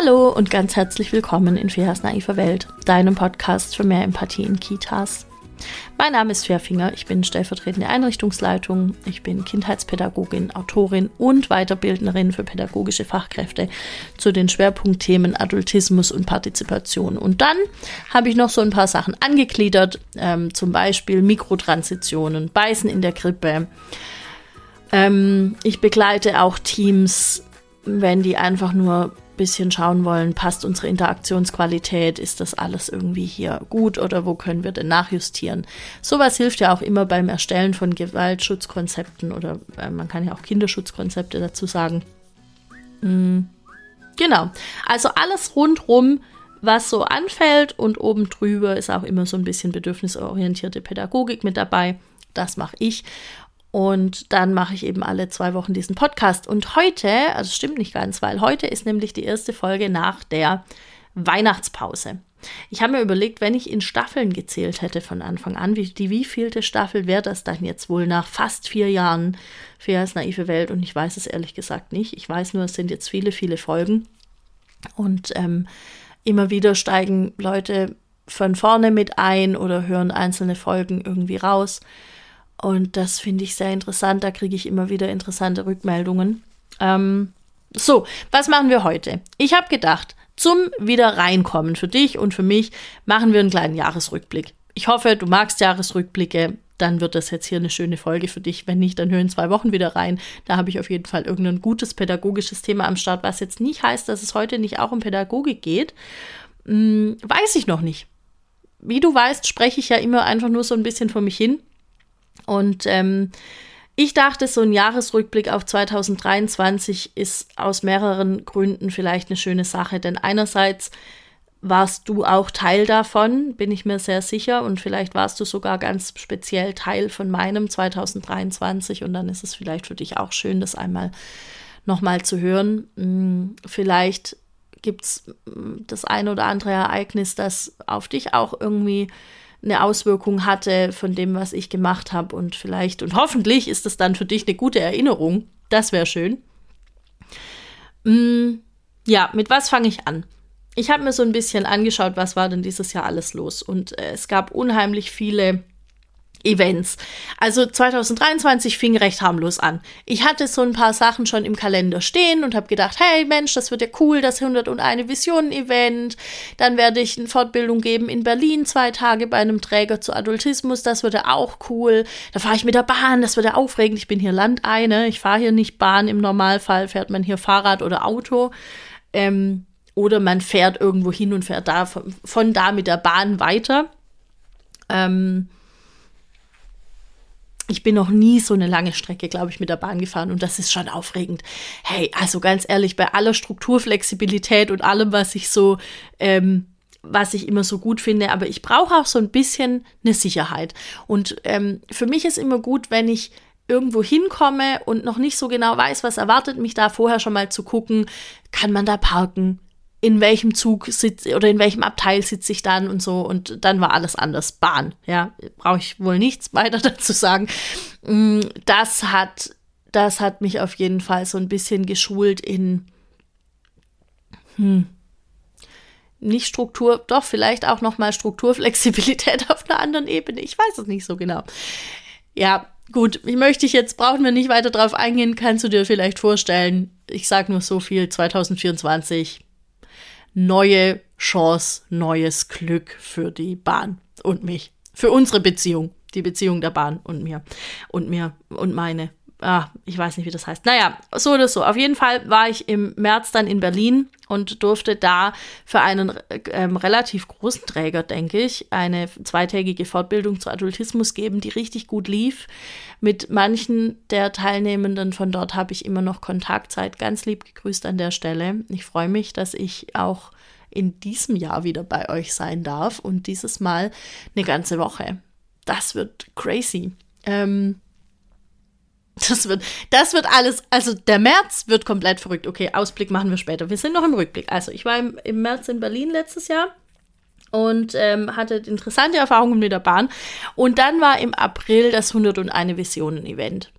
Hallo und ganz herzlich willkommen in Feas naiver Welt, deinem Podcast für mehr Empathie in Kitas. Mein Name ist Fairfinger, ich bin stellvertretende Einrichtungsleitung, ich bin Kindheitspädagogin, Autorin und Weiterbildnerin für pädagogische Fachkräfte zu den Schwerpunktthemen Adultismus und Partizipation. Und dann habe ich noch so ein paar Sachen angegliedert, ähm, zum Beispiel Mikrotransitionen, Beißen in der Krippe. Ähm, ich begleite auch Teams, wenn die einfach nur bisschen schauen wollen, passt unsere Interaktionsqualität, ist das alles irgendwie hier gut oder wo können wir denn nachjustieren. Sowas hilft ja auch immer beim Erstellen von Gewaltschutzkonzepten oder äh, man kann ja auch Kinderschutzkonzepte dazu sagen. Mhm. Genau, also alles rundrum, was so anfällt und oben drüber ist auch immer so ein bisschen bedürfnisorientierte Pädagogik mit dabei. Das mache ich. Und dann mache ich eben alle zwei Wochen diesen Podcast. Und heute, also stimmt nicht ganz, weil heute ist nämlich die erste Folge nach der Weihnachtspause. Ich habe mir überlegt, wenn ich in Staffeln gezählt hätte von Anfang an, wie, die wievielte Staffel wäre das dann jetzt wohl nach fast vier Jahren Feas naive Welt? Und ich weiß es ehrlich gesagt nicht. Ich weiß nur, es sind jetzt viele, viele Folgen. Und ähm, immer wieder steigen Leute von vorne mit ein oder hören einzelne Folgen irgendwie raus. Und das finde ich sehr interessant. Da kriege ich immer wieder interessante Rückmeldungen. Ähm, so, was machen wir heute? Ich habe gedacht, zum wieder reinkommen für dich und für mich machen wir einen kleinen Jahresrückblick. Ich hoffe, du magst Jahresrückblicke. Dann wird das jetzt hier eine schöne Folge für dich. Wenn nicht, dann hör in zwei Wochen wieder rein. Da habe ich auf jeden Fall irgendein gutes pädagogisches Thema am Start, was jetzt nicht heißt, dass es heute nicht auch um Pädagogik geht. Hm, weiß ich noch nicht. Wie du weißt, spreche ich ja immer einfach nur so ein bisschen vor mich hin. Und ähm, ich dachte, so ein Jahresrückblick auf 2023 ist aus mehreren Gründen vielleicht eine schöne Sache. Denn einerseits warst du auch Teil davon, bin ich mir sehr sicher. Und vielleicht warst du sogar ganz speziell Teil von meinem 2023. Und dann ist es vielleicht für dich auch schön, das einmal nochmal zu hören. Hm, vielleicht gibt es hm, das ein oder andere Ereignis, das auf dich auch irgendwie eine Auswirkung hatte von dem, was ich gemacht habe. Und vielleicht und hoffentlich ist das dann für dich eine gute Erinnerung. Das wäre schön. Mm, ja, mit was fange ich an? Ich habe mir so ein bisschen angeschaut, was war denn dieses Jahr alles los. Und äh, es gab unheimlich viele Events. Also 2023 fing recht harmlos an. Ich hatte so ein paar Sachen schon im Kalender stehen und habe gedacht, hey Mensch, das wird ja cool, das 101 Visionen Event. Dann werde ich eine Fortbildung geben in Berlin, zwei Tage bei einem Träger zu Adultismus, das wird ja auch cool. Da fahre ich mit der Bahn, das wird ja aufregend. Ich bin hier Landeine, ich fahre hier nicht Bahn. Im Normalfall fährt man hier Fahrrad oder Auto. Ähm, oder man fährt irgendwo hin und fährt da von, von da mit der Bahn weiter. Ähm, ich bin noch nie so eine lange Strecke, glaube ich, mit der Bahn gefahren und das ist schon aufregend. Hey, also ganz ehrlich, bei aller Strukturflexibilität und allem, was ich so, ähm, was ich immer so gut finde, aber ich brauche auch so ein bisschen eine Sicherheit. Und ähm, für mich ist immer gut, wenn ich irgendwo hinkomme und noch nicht so genau weiß, was erwartet mich da, vorher schon mal zu gucken, kann man da parken? In welchem Zug sitze oder in welchem Abteil sitze ich dann und so. Und dann war alles anders. Bahn, ja, brauche ich wohl nichts weiter dazu sagen. Mm, das hat, das hat mich auf jeden Fall so ein bisschen geschult in, hm, nicht Struktur, doch vielleicht auch noch mal Strukturflexibilität auf einer anderen Ebene. Ich weiß es nicht so genau. Ja, gut, ich möchte ich jetzt, brauchen wir nicht weiter drauf eingehen, kannst du dir vielleicht vorstellen. Ich sage nur so viel, 2024 neue Chance, neues Glück für die Bahn und mich. Für unsere Beziehung. Die Beziehung der Bahn und mir. Und mir und meine. Ah, ich weiß nicht, wie das heißt. Naja, so oder so. Auf jeden Fall war ich im März dann in Berlin und durfte da für einen ähm, relativ großen Träger, denke ich, eine zweitägige Fortbildung zu Adultismus geben, die richtig gut lief. Mit manchen der Teilnehmenden von dort habe ich immer noch Kontakt. Seid ganz lieb gegrüßt an der Stelle. Ich freue mich, dass ich auch in diesem Jahr wieder bei euch sein darf und dieses Mal eine ganze Woche. Das wird crazy. Ähm, das wird, das wird alles, also der März wird komplett verrückt. Okay, Ausblick machen wir später. Wir sind noch im Rückblick. Also ich war im, im März in Berlin letztes Jahr und ähm, hatte interessante Erfahrungen mit der Bahn. Und dann war im April das 101 Visionen Event.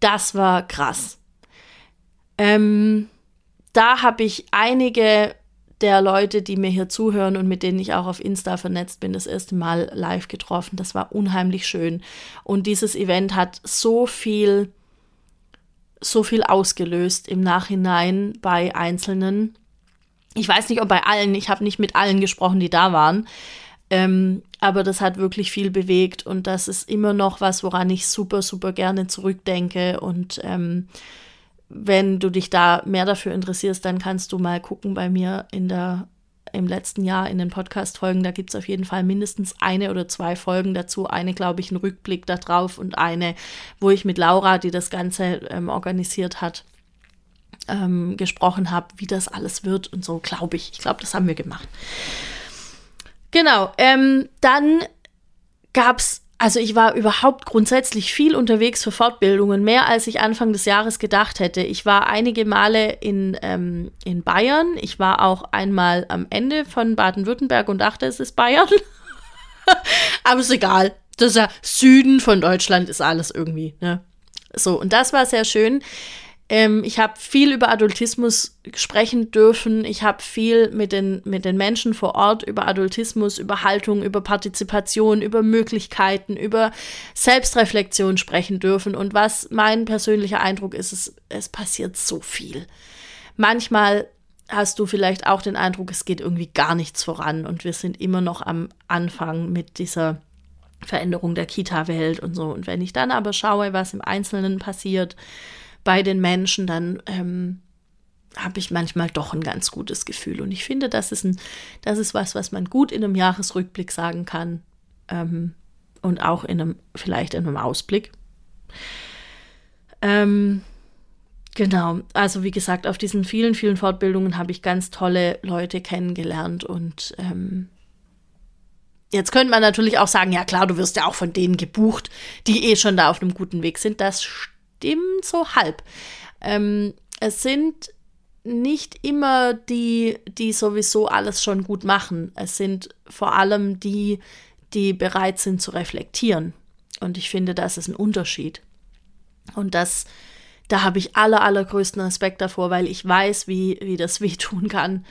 Das war krass. Ähm, da habe ich einige der Leute, die mir hier zuhören und mit denen ich auch auf Insta vernetzt bin, das erste Mal live getroffen. Das war unheimlich schön. Und dieses Event hat so viel, so viel ausgelöst im Nachhinein bei Einzelnen. Ich weiß nicht, ob bei allen, ich habe nicht mit allen gesprochen, die da waren. Ähm, aber das hat wirklich viel bewegt und das ist immer noch was, woran ich super, super gerne zurückdenke. Und ähm, wenn du dich da mehr dafür interessierst, dann kannst du mal gucken bei mir in der im letzten Jahr in den Podcast-Folgen. Da gibt es auf jeden Fall mindestens eine oder zwei Folgen dazu. Eine, glaube ich, ein Rückblick darauf und eine, wo ich mit Laura, die das Ganze ähm, organisiert hat, ähm, gesprochen habe, wie das alles wird und so, glaube ich. Ich glaube, das haben wir gemacht. Genau, ähm, dann gab es also ich war überhaupt grundsätzlich viel unterwegs für Fortbildungen, mehr als ich Anfang des Jahres gedacht hätte. Ich war einige Male in, ähm, in Bayern. Ich war auch einmal am Ende von Baden-Württemberg und dachte, es ist Bayern. Aber ist egal. Das ist ja Süden von Deutschland ist alles irgendwie. Ne? So, und das war sehr schön. Ähm, ich habe viel über Adultismus sprechen dürfen. Ich habe viel mit den, mit den Menschen vor Ort über Adultismus, über Haltung, über Partizipation, über Möglichkeiten, über Selbstreflexion sprechen dürfen. Und was mein persönlicher Eindruck ist, es, es passiert so viel. Manchmal hast du vielleicht auch den Eindruck, es geht irgendwie gar nichts voran und wir sind immer noch am Anfang mit dieser Veränderung der Kita-Welt und so. Und wenn ich dann aber schaue, was im Einzelnen passiert, bei den Menschen, dann ähm, habe ich manchmal doch ein ganz gutes Gefühl. Und ich finde, das ist, ein, das ist was, was man gut in einem Jahresrückblick sagen kann ähm, und auch in einem, vielleicht in einem Ausblick. Ähm, genau, also wie gesagt, auf diesen vielen, vielen Fortbildungen habe ich ganz tolle Leute kennengelernt und ähm, Jetzt könnte man natürlich auch sagen, ja klar, du wirst ja auch von denen gebucht, die eh schon da auf einem guten Weg sind. Das stimmt stimmt so halb. Ähm, es sind nicht immer die, die sowieso alles schon gut machen. Es sind vor allem die, die bereit sind zu reflektieren. Und ich finde, das ist ein Unterschied. Und das, da habe ich aller, allergrößten Respekt davor, weil ich weiß, wie, wie das wehtun kann,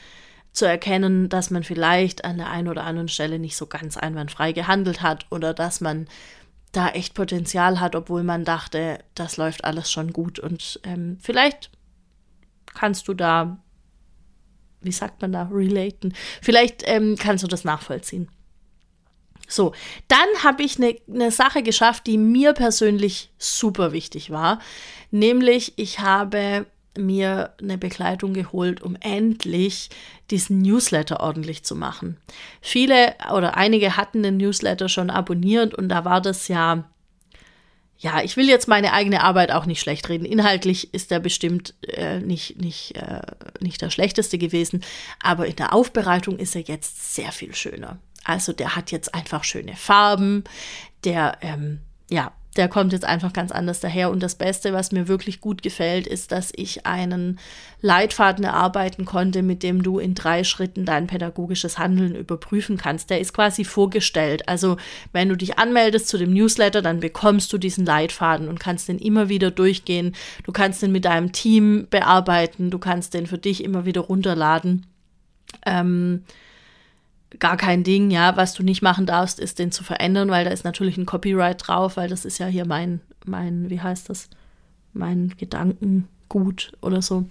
zu erkennen, dass man vielleicht an der einen oder anderen Stelle nicht so ganz einwandfrei gehandelt hat oder dass man da echt Potenzial hat, obwohl man dachte, das läuft alles schon gut. Und ähm, vielleicht kannst du da, wie sagt man da, relaten. Vielleicht ähm, kannst du das nachvollziehen. So, dann habe ich eine ne Sache geschafft, die mir persönlich super wichtig war. Nämlich, ich habe mir eine Begleitung geholt, um endlich diesen Newsletter ordentlich zu machen. Viele oder einige hatten den Newsletter schon abonniert und da war das ja, ja, ich will jetzt meine eigene Arbeit auch nicht schlecht reden. Inhaltlich ist er bestimmt äh, nicht, nicht, äh, nicht der schlechteste gewesen, aber in der Aufbereitung ist er jetzt sehr viel schöner. Also der hat jetzt einfach schöne Farben, der, ähm, ja, der kommt jetzt einfach ganz anders daher. Und das Beste, was mir wirklich gut gefällt, ist, dass ich einen Leitfaden erarbeiten konnte, mit dem du in drei Schritten dein pädagogisches Handeln überprüfen kannst. Der ist quasi vorgestellt. Also wenn du dich anmeldest zu dem Newsletter, dann bekommst du diesen Leitfaden und kannst den immer wieder durchgehen. Du kannst den mit deinem Team bearbeiten. Du kannst den für dich immer wieder runterladen. Ähm, gar kein Ding, ja. Was du nicht machen darfst, ist den zu verändern, weil da ist natürlich ein Copyright drauf, weil das ist ja hier mein, mein, wie heißt das? Mein Gedankengut oder so.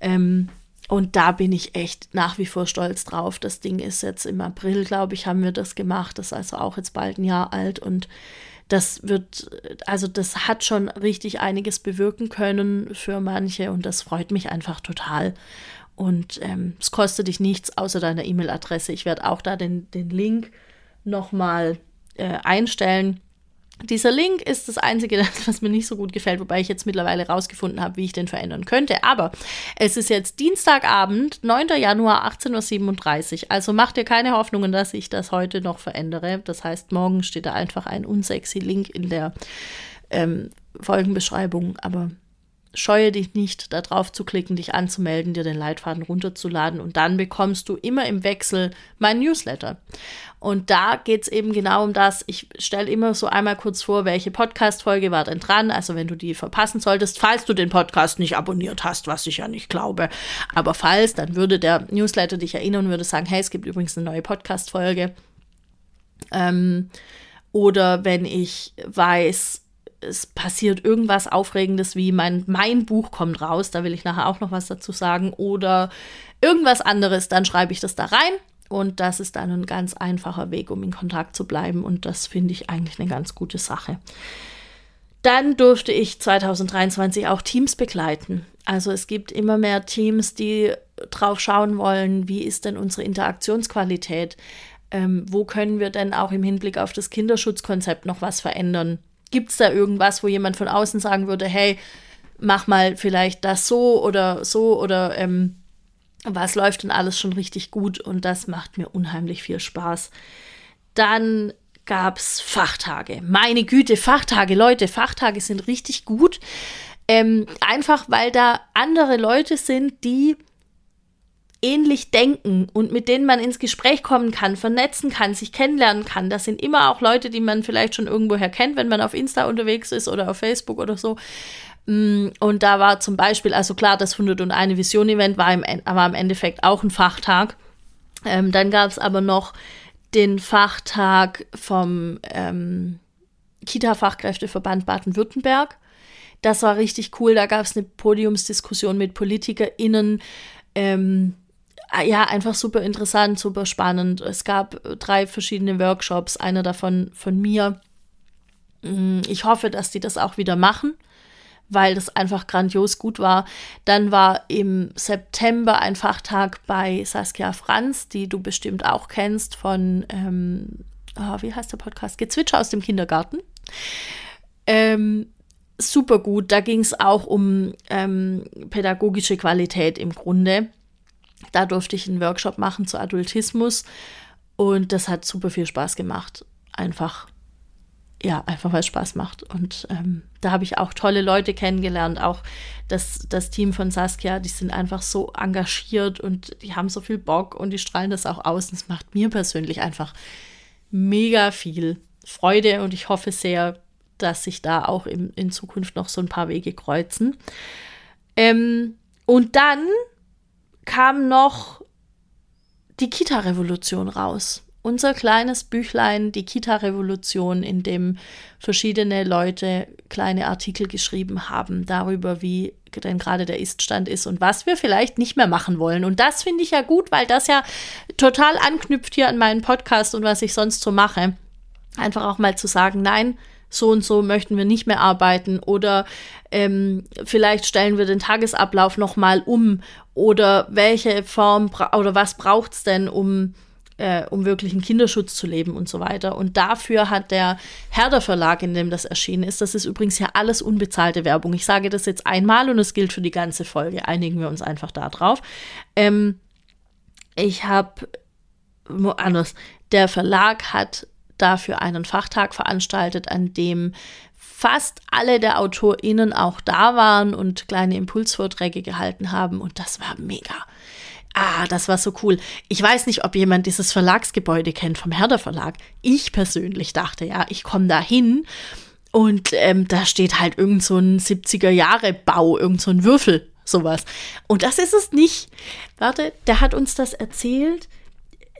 Ähm, und da bin ich echt nach wie vor stolz drauf. Das Ding ist jetzt im April, glaube ich, haben wir das gemacht. Das ist also auch jetzt bald ein Jahr alt und das wird, also das hat schon richtig einiges bewirken können für manche und das freut mich einfach total. Und ähm, es kostet dich nichts außer deiner E-Mail-Adresse. Ich werde auch da den, den Link nochmal äh, einstellen. Dieser Link ist das Einzige, was mir nicht so gut gefällt, wobei ich jetzt mittlerweile rausgefunden habe, wie ich den verändern könnte. Aber es ist jetzt Dienstagabend, 9. Januar, 18.37 Uhr. Also mach dir keine Hoffnungen, dass ich das heute noch verändere. Das heißt, morgen steht da einfach ein unsexy Link in der ähm, Folgenbeschreibung. Aber scheue dich nicht, da drauf zu klicken, dich anzumelden, dir den Leitfaden runterzuladen und dann bekommst du immer im Wechsel mein Newsletter. Und da geht es eben genau um das. Ich stelle immer so einmal kurz vor, welche Podcast-Folge war denn dran. Also wenn du die verpassen solltest, falls du den Podcast nicht abonniert hast, was ich ja nicht glaube. Aber falls, dann würde der Newsletter dich erinnern und würde sagen, hey, es gibt übrigens eine neue Podcast-Folge. Ähm, oder wenn ich weiß, es passiert irgendwas Aufregendes wie mein, mein Buch kommt raus, da will ich nachher auch noch was dazu sagen, oder irgendwas anderes, dann schreibe ich das da rein und das ist dann ein ganz einfacher Weg, um in Kontakt zu bleiben und das finde ich eigentlich eine ganz gute Sache. Dann durfte ich 2023 auch Teams begleiten. Also es gibt immer mehr Teams, die drauf schauen wollen, wie ist denn unsere Interaktionsqualität? Ähm, wo können wir denn auch im Hinblick auf das Kinderschutzkonzept noch was verändern? Gibt es da irgendwas, wo jemand von außen sagen würde, hey, mach mal vielleicht das so oder so oder ähm, was läuft denn alles schon richtig gut und das macht mir unheimlich viel Spaß. Dann gab es Fachtage. Meine Güte, Fachtage, Leute, Fachtage sind richtig gut. Ähm, einfach weil da andere Leute sind, die ähnlich denken und mit denen man ins Gespräch kommen kann, vernetzen kann, sich kennenlernen kann. Das sind immer auch Leute, die man vielleicht schon irgendwoher kennt, wenn man auf Insta unterwegs ist oder auf Facebook oder so. Mm, und da war zum Beispiel, also klar, das 101 Vision Event war im, war im Endeffekt auch ein Fachtag. Ähm, dann gab es aber noch den Fachtag vom ähm, Kita-Fachkräfteverband Baden-Württemberg. Das war richtig cool. Da gab es eine Podiumsdiskussion mit PolitikerInnen. Ähm, ja, einfach super interessant, super spannend. Es gab drei verschiedene Workshops, einer davon von mir. Mm, ich hoffe, dass die das auch wieder machen, weil das einfach grandios gut war. Dann war im September ein Fachtag bei Saskia Franz, die du bestimmt auch kennst von, ähm, oh, wie heißt der Podcast? Gezwitscher aus dem Kindergarten. Ähm, super gut. Da ging es auch um ähm, pädagogische Qualität im Grunde. Da durfte ich einen Workshop machen zu Adultismus und das hat super viel Spaß gemacht. Einfach, ja, einfach weil es Spaß macht. Und ähm, da habe ich auch tolle Leute kennengelernt, auch das, das Team von Saskia, die sind einfach so engagiert und die haben so viel Bock und die strahlen das auch aus. Und es macht mir persönlich einfach mega viel Freude und ich hoffe sehr, dass sich da auch in, in Zukunft noch so ein paar Wege kreuzen. Ähm, und dann kam noch die Kita-Revolution raus. Unser kleines Büchlein, die Kita-Revolution, in dem verschiedene Leute kleine Artikel geschrieben haben darüber, wie denn gerade der Iststand ist und was wir vielleicht nicht mehr machen wollen. Und das finde ich ja gut, weil das ja total anknüpft hier an meinen Podcast und was ich sonst so mache. Einfach auch mal zu sagen, nein, so und so möchten wir nicht mehr arbeiten oder ähm, vielleicht stellen wir den Tagesablauf nochmal um oder welche Form oder was braucht es denn, um, äh, um wirklich einen Kinderschutz zu leben und so weiter. Und dafür hat der Herder Verlag, in dem das erschienen ist, das ist übrigens ja alles unbezahlte Werbung. Ich sage das jetzt einmal und es gilt für die ganze Folge. Einigen wir uns einfach da drauf. Ähm, ich habe anders. Der Verlag hat dafür einen Fachtag veranstaltet, an dem fast alle der AutorInnen auch da waren und kleine Impulsvorträge gehalten haben. Und das war mega. Ah, das war so cool. Ich weiß nicht, ob jemand dieses Verlagsgebäude kennt vom Herder Verlag. Ich persönlich dachte, ja, ich komme da hin und ähm, da steht halt irgend so ein 70er-Jahre-Bau, irgend so ein Würfel, sowas. Und das ist es nicht. Warte, der hat uns das erzählt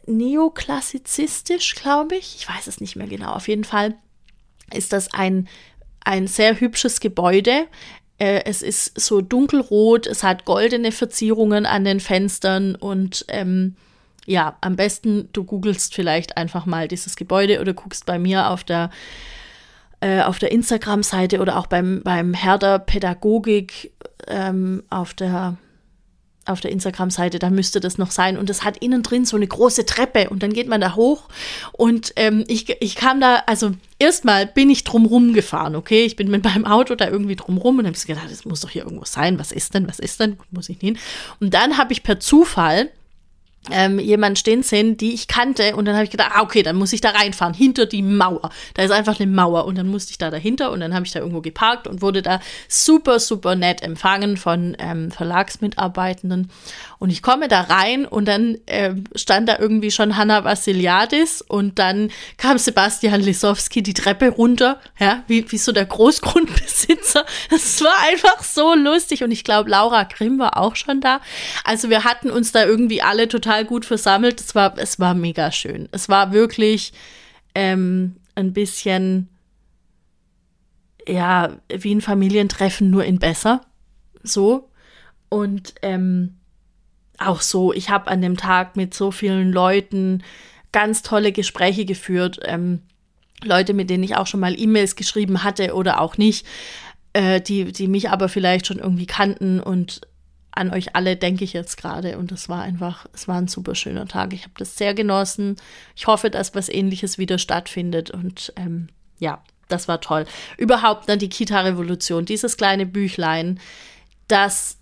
neoklassizistisch, glaube ich. Ich weiß es nicht mehr genau. Auf jeden Fall ist das ein, ein sehr hübsches Gebäude. Äh, es ist so dunkelrot, es hat goldene Verzierungen an den Fenstern und ähm, ja, am besten du googelst vielleicht einfach mal dieses Gebäude oder guckst bei mir auf der äh, der Instagram-Seite oder auch beim, beim Herder Pädagogik ähm, auf der auf der Instagram-Seite, da müsste das noch sein. Und es hat innen drin so eine große Treppe und dann geht man da hoch. Und ähm, ich, ich kam da, also erstmal bin ich drumrum gefahren, okay? Ich bin mit meinem Auto da irgendwie drumrum und habe gedacht, das muss doch hier irgendwo sein. Was ist denn, was ist denn? Muss ich hin? Und dann habe ich per Zufall ähm, jemand stehen sehen, die ich kannte. Und dann habe ich gedacht, ah, okay, dann muss ich da reinfahren, hinter die Mauer. Da ist einfach eine Mauer. Und dann musste ich da dahinter und dann habe ich da irgendwo geparkt und wurde da super, super nett empfangen von ähm, Verlagsmitarbeitenden. Und ich komme da rein und dann äh, stand da irgendwie schon Hanna Vassiliadis und dann kam Sebastian Lisowski die Treppe runter, ja, wie, wie so der Großgrundbesitzer. Das war einfach so lustig und ich glaube, Laura Grimm war auch schon da. Also wir hatten uns da irgendwie alle total gut versammelt. Es war, es war mega schön. Es war wirklich ähm, ein bisschen, ja, wie ein Familientreffen, nur in besser. So. Und ähm, auch so, ich habe an dem Tag mit so vielen Leuten ganz tolle Gespräche geführt. Ähm, Leute, mit denen ich auch schon mal E-Mails geschrieben hatte oder auch nicht, äh, die, die mich aber vielleicht schon irgendwie kannten und an euch alle denke ich jetzt gerade und es war einfach, es war ein super schöner Tag. Ich habe das sehr genossen. Ich hoffe, dass was ähnliches wieder stattfindet und ähm, ja, das war toll. Überhaupt dann die Kita-Revolution, dieses kleine Büchlein, das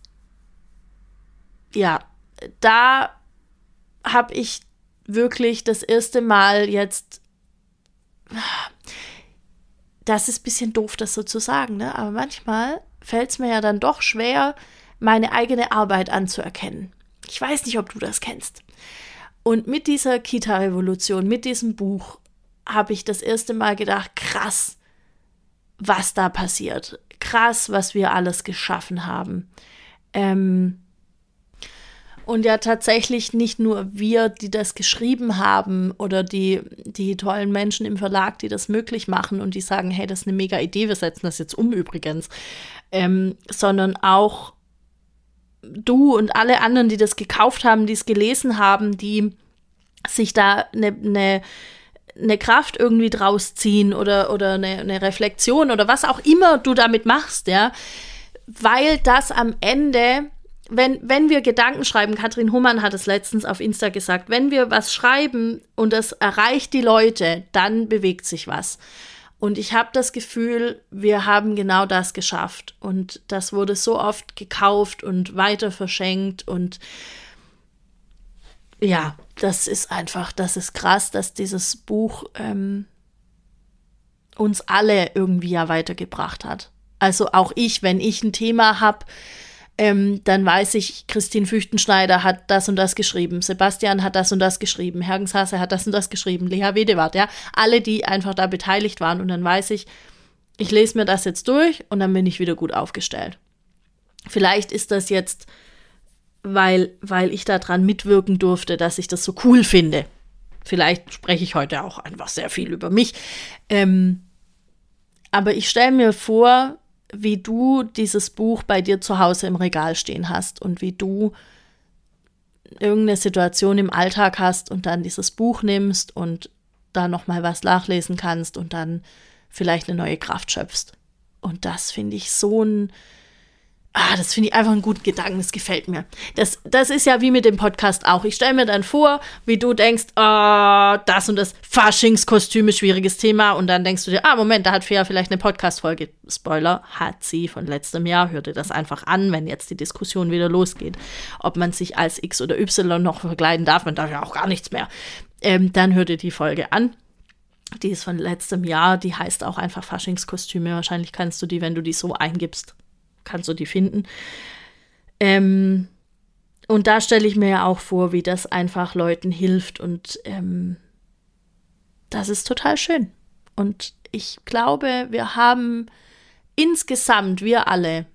ja, da habe ich wirklich das erste Mal jetzt. Das ist ein bisschen doof, das so zu sagen, ne? Aber manchmal fällt es mir ja dann doch schwer, meine eigene Arbeit anzuerkennen. Ich weiß nicht, ob du das kennst. Und mit dieser Kita-Revolution, mit diesem Buch, habe ich das erste Mal gedacht, krass, was da passiert. Krass, was wir alles geschaffen haben. Ähm, und ja, tatsächlich nicht nur wir, die das geschrieben haben oder die, die tollen Menschen im Verlag, die das möglich machen und die sagen, hey, das ist eine mega Idee, wir setzen das jetzt um übrigens, ähm, sondern auch du und alle anderen, die das gekauft haben, die es gelesen haben, die sich da eine, eine, eine Kraft irgendwie draus ziehen oder, oder eine, eine Reflexion oder was auch immer du damit machst, ja, weil das am Ende wenn, wenn wir Gedanken schreiben, Katrin Humann hat es letztens auf Insta gesagt, wenn wir was schreiben und das erreicht die Leute, dann bewegt sich was. Und ich habe das Gefühl, wir haben genau das geschafft. Und das wurde so oft gekauft und weiter verschenkt. Und ja, das ist einfach, das ist krass, dass dieses Buch ähm, uns alle irgendwie ja weitergebracht hat. Also auch ich, wenn ich ein Thema habe, ähm, dann weiß ich, Christine Füchtenschneider hat das und das geschrieben, Sebastian hat das und das geschrieben, Hergens Hasse hat das und das geschrieben, Lea Wedewart, ja, alle, die einfach da beteiligt waren und dann weiß ich, ich lese mir das jetzt durch und dann bin ich wieder gut aufgestellt. Vielleicht ist das jetzt, weil, weil ich daran mitwirken durfte, dass ich das so cool finde. Vielleicht spreche ich heute auch einfach sehr viel über mich. Ähm, aber ich stelle mir vor, wie du dieses Buch bei dir zu Hause im Regal stehen hast und wie du irgendeine Situation im Alltag hast und dann dieses Buch nimmst und da noch mal was nachlesen kannst und dann vielleicht eine neue Kraft schöpfst. Und das finde ich so ein Ah, das finde ich einfach einen guten Gedanken, das gefällt mir. Das, das ist ja wie mit dem Podcast auch. Ich stelle mir dann vor, wie du denkst, oh, das und das Faschingskostüme, schwieriges Thema. Und dann denkst du dir, ah, Moment, da hat Fea vielleicht eine Podcast-Folge. Spoiler, hat sie von letztem Jahr. Hör dir das einfach an, wenn jetzt die Diskussion wieder losgeht. Ob man sich als X oder Y noch verkleiden darf, man darf ja auch gar nichts mehr. Ähm, dann hör dir die Folge an. Die ist von letztem Jahr, die heißt auch einfach Faschingskostüme. Wahrscheinlich kannst du die, wenn du die so eingibst, kannst du die finden. Ähm, und da stelle ich mir ja auch vor, wie das einfach Leuten hilft und ähm, das ist total schön. Und ich glaube, wir haben insgesamt, wir alle,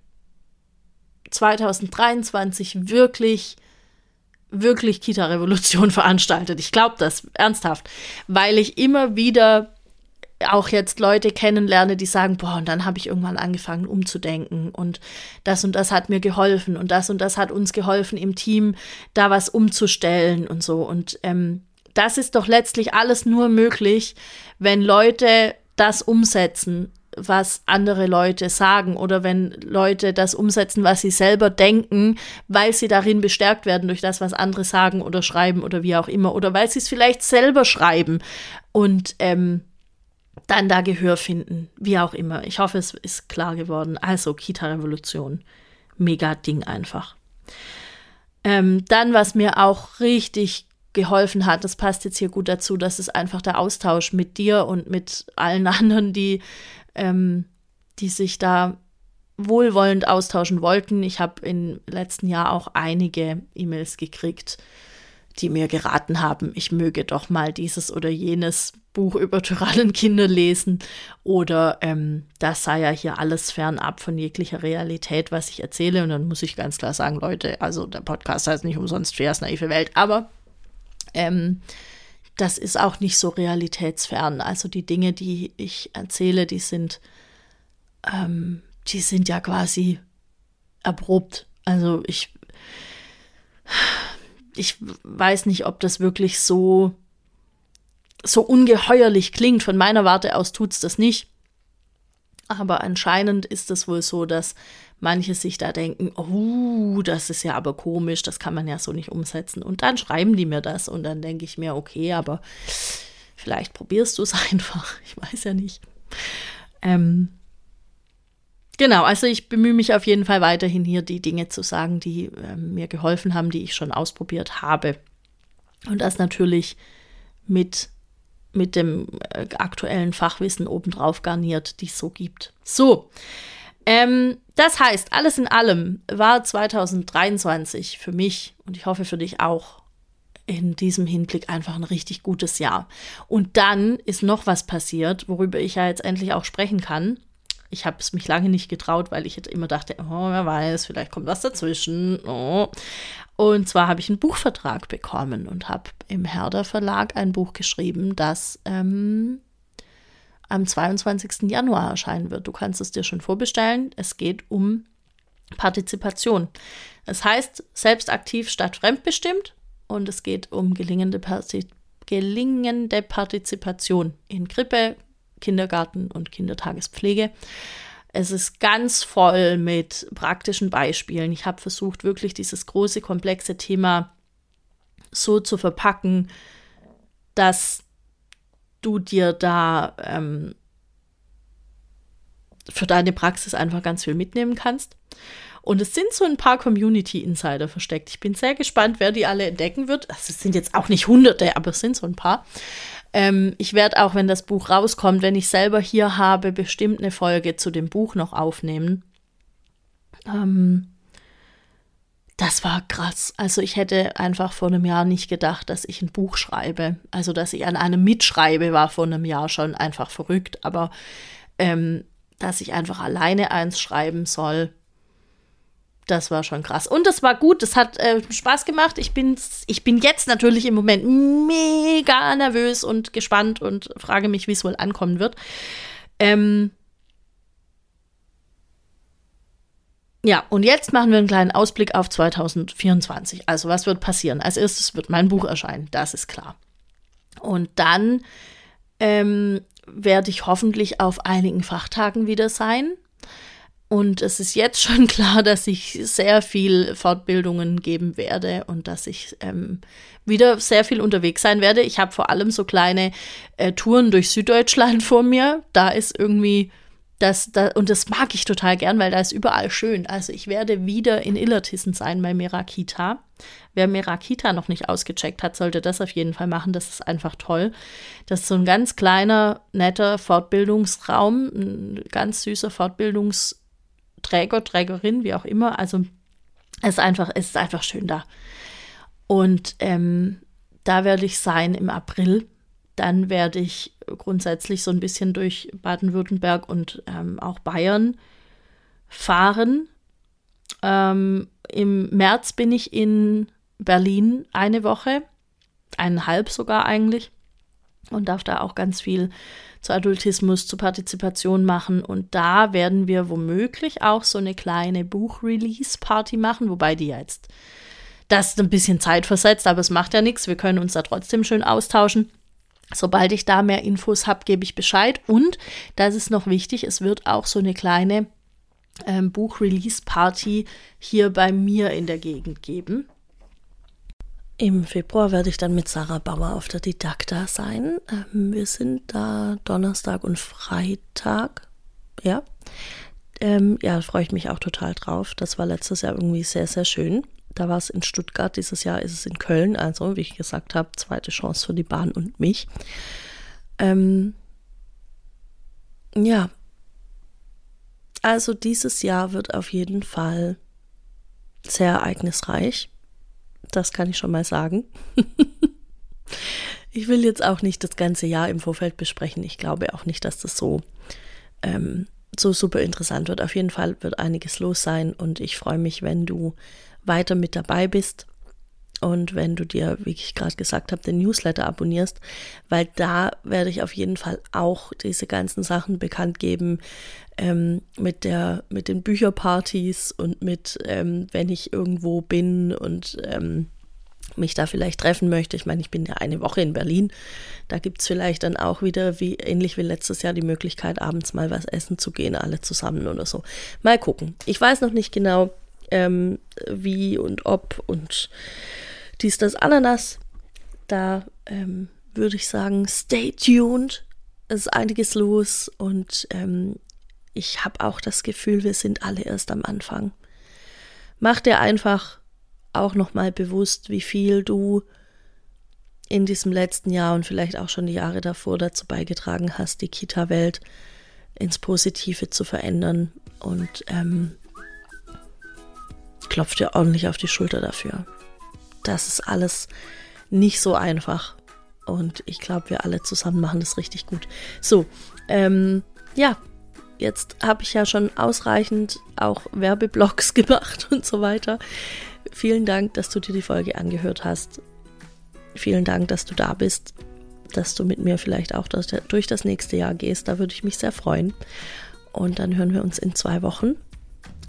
2023 wirklich, wirklich Kita-Revolution veranstaltet. Ich glaube das ernsthaft, weil ich immer wieder auch jetzt Leute kennenlerne, die sagen, boah, und dann habe ich irgendwann angefangen umzudenken und das und das hat mir geholfen und das und das hat uns geholfen im Team, da was umzustellen und so. Und ähm, das ist doch letztlich alles nur möglich, wenn Leute das umsetzen, was andere Leute sagen oder wenn Leute das umsetzen, was sie selber denken, weil sie darin bestärkt werden durch das, was andere sagen oder schreiben oder wie auch immer oder weil sie es vielleicht selber schreiben und ähm, dann da Gehör finden, wie auch immer. Ich hoffe, es ist klar geworden. Also Kita-Revolution, mega Ding einfach. Ähm, dann, was mir auch richtig geholfen hat, das passt jetzt hier gut dazu, das ist einfach der Austausch mit dir und mit allen anderen, die, ähm, die sich da wohlwollend austauschen wollten. Ich habe im letzten Jahr auch einige E-Mails gekriegt, die mir geraten haben, ich möge doch mal dieses oder jenes Buch über Tyrannenkinder lesen oder ähm, das sei ja hier alles fernab von jeglicher Realität, was ich erzähle. Und dann muss ich ganz klar sagen, Leute, also der Podcast heißt nicht umsonst Fairs naive Welt, aber ähm, das ist auch nicht so realitätsfern. Also die Dinge, die ich erzähle, die sind, ähm, die sind ja quasi erprobt. Also ich, ich weiß nicht, ob das wirklich so, so ungeheuerlich klingt. Von meiner Warte aus tut es das nicht. Aber anscheinend ist es wohl so, dass manche sich da denken, oh, das ist ja aber komisch, das kann man ja so nicht umsetzen. Und dann schreiben die mir das und dann denke ich mir, okay, aber vielleicht probierst du es einfach. Ich weiß ja nicht. Ähm, genau, also ich bemühe mich auf jeden Fall weiterhin hier die Dinge zu sagen, die äh, mir geholfen haben, die ich schon ausprobiert habe. Und das natürlich mit mit dem äh, aktuellen Fachwissen obendrauf garniert, die es so gibt. So, ähm, das heißt, alles in allem war 2023 für mich und ich hoffe für dich auch in diesem Hinblick einfach ein richtig gutes Jahr. Und dann ist noch was passiert, worüber ich ja jetzt endlich auch sprechen kann. Ich habe es mich lange nicht getraut, weil ich immer dachte, oh, wer weiß, vielleicht kommt was dazwischen. Oh. Und zwar habe ich einen Buchvertrag bekommen und habe im Herder Verlag ein Buch geschrieben, das ähm, am 22. Januar erscheinen wird. Du kannst es dir schon vorbestellen. Es geht um Partizipation. Das heißt, selbstaktiv statt fremdbestimmt und es geht um gelingende, Parti gelingende Partizipation in Krippe, Kindergarten und Kindertagespflege. Es ist ganz voll mit praktischen Beispielen. Ich habe versucht, wirklich dieses große, komplexe Thema so zu verpacken, dass du dir da ähm, für deine Praxis einfach ganz viel mitnehmen kannst. Und es sind so ein paar Community-Insider versteckt. Ich bin sehr gespannt, wer die alle entdecken wird. Also es sind jetzt auch nicht hunderte, aber es sind so ein paar. Ähm, ich werde auch, wenn das Buch rauskommt, wenn ich selber hier habe, bestimmt eine Folge zu dem Buch noch aufnehmen. Ähm, das war krass. Also ich hätte einfach vor einem Jahr nicht gedacht, dass ich ein Buch schreibe. Also dass ich an einem mitschreibe, war vor einem Jahr schon einfach verrückt. Aber ähm, dass ich einfach alleine eins schreiben soll, das war schon krass. Und das war gut, das hat äh, Spaß gemacht. Ich bin, ich bin jetzt natürlich im Moment mega nervös und gespannt und frage mich, wie es wohl ankommen wird. Ähm, Ja, und jetzt machen wir einen kleinen Ausblick auf 2024. Also, was wird passieren? Als erstes wird mein Buch erscheinen, das ist klar. Und dann ähm, werde ich hoffentlich auf einigen Fachtagen wieder sein. Und es ist jetzt schon klar, dass ich sehr viel Fortbildungen geben werde und dass ich ähm, wieder sehr viel unterwegs sein werde. Ich habe vor allem so kleine äh, Touren durch Süddeutschland vor mir. Da ist irgendwie das, da, und das mag ich total gern, weil da ist überall schön. Also ich werde wieder in Illertissen sein bei Merakita. Wer Merakita noch nicht ausgecheckt hat, sollte das auf jeden Fall machen. Das ist einfach toll. Das ist so ein ganz kleiner, netter Fortbildungsraum, ein ganz süßer Fortbildungsträger, Trägerin, wie auch immer. Also es ist einfach, es ist einfach schön da. Und ähm, da werde ich sein im April dann werde ich grundsätzlich so ein bisschen durch Baden-Württemberg und ähm, auch Bayern fahren. Ähm, Im März bin ich in Berlin eine Woche, eineinhalb sogar eigentlich, und darf da auch ganz viel zu Adultismus, zu Partizipation machen. Und da werden wir womöglich auch so eine kleine Buch-Release-Party machen, wobei die jetzt das ist ein bisschen Zeit versetzt, aber es macht ja nichts. Wir können uns da trotzdem schön austauschen. Sobald ich da mehr Infos habe, gebe ich Bescheid. Und das ist noch wichtig, es wird auch so eine kleine ähm, Buch-Release-Party hier bei mir in der Gegend geben. Im Februar werde ich dann mit Sarah Bauer auf der Didakta sein. Ähm, wir sind da Donnerstag und Freitag. Ja. Ähm, ja, freue ich mich auch total drauf. Das war letztes Jahr irgendwie sehr, sehr schön. Da war es in Stuttgart, dieses Jahr ist es in Köln. Also, wie ich gesagt habe, zweite Chance für die Bahn und mich. Ähm, ja, also dieses Jahr wird auf jeden Fall sehr ereignisreich. Das kann ich schon mal sagen. ich will jetzt auch nicht das ganze Jahr im Vorfeld besprechen. Ich glaube auch nicht, dass das so, ähm, so super interessant wird. Auf jeden Fall wird einiges los sein und ich freue mich, wenn du weiter mit dabei bist und wenn du dir, wie ich gerade gesagt habe, den Newsletter abonnierst, weil da werde ich auf jeden Fall auch diese ganzen Sachen bekannt geben ähm, mit der, mit den Bücherpartys und mit, ähm, wenn ich irgendwo bin und ähm, mich da vielleicht treffen möchte. Ich meine, ich bin ja eine Woche in Berlin. Da gibt es vielleicht dann auch wieder, wie ähnlich wie letztes Jahr, die Möglichkeit, abends mal was essen zu gehen, alle zusammen oder so. Mal gucken. Ich weiß noch nicht genau, ähm, wie und ob und dies, das, Ananas. Da ähm, würde ich sagen, stay tuned. Es ist einiges los und ähm, ich habe auch das Gefühl, wir sind alle erst am Anfang. Mach dir einfach auch nochmal bewusst, wie viel du in diesem letzten Jahr und vielleicht auch schon die Jahre davor dazu beigetragen hast, die Kita-Welt ins Positive zu verändern und ähm, klopf dir ordentlich auf die Schulter dafür das ist alles nicht so einfach. Und ich glaube, wir alle zusammen machen das richtig gut. So, ähm, ja, jetzt habe ich ja schon ausreichend auch Werbeblocks gemacht und so weiter. Vielen Dank, dass du dir die Folge angehört hast. Vielen Dank, dass du da bist, dass du mit mir vielleicht auch durch das nächste Jahr gehst. Da würde ich mich sehr freuen. Und dann hören wir uns in zwei Wochen.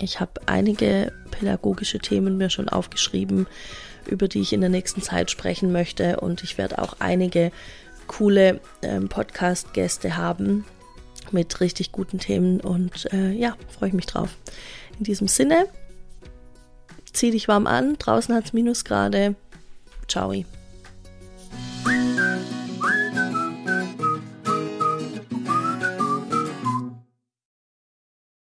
Ich habe einige pädagogische Themen mir schon aufgeschrieben über die ich in der nächsten Zeit sprechen möchte. Und ich werde auch einige coole ähm, Podcast-Gäste haben mit richtig guten Themen. Und äh, ja, freue ich mich drauf. In diesem Sinne, zieh dich warm an. Draußen hat es Minusgrade. Ciao.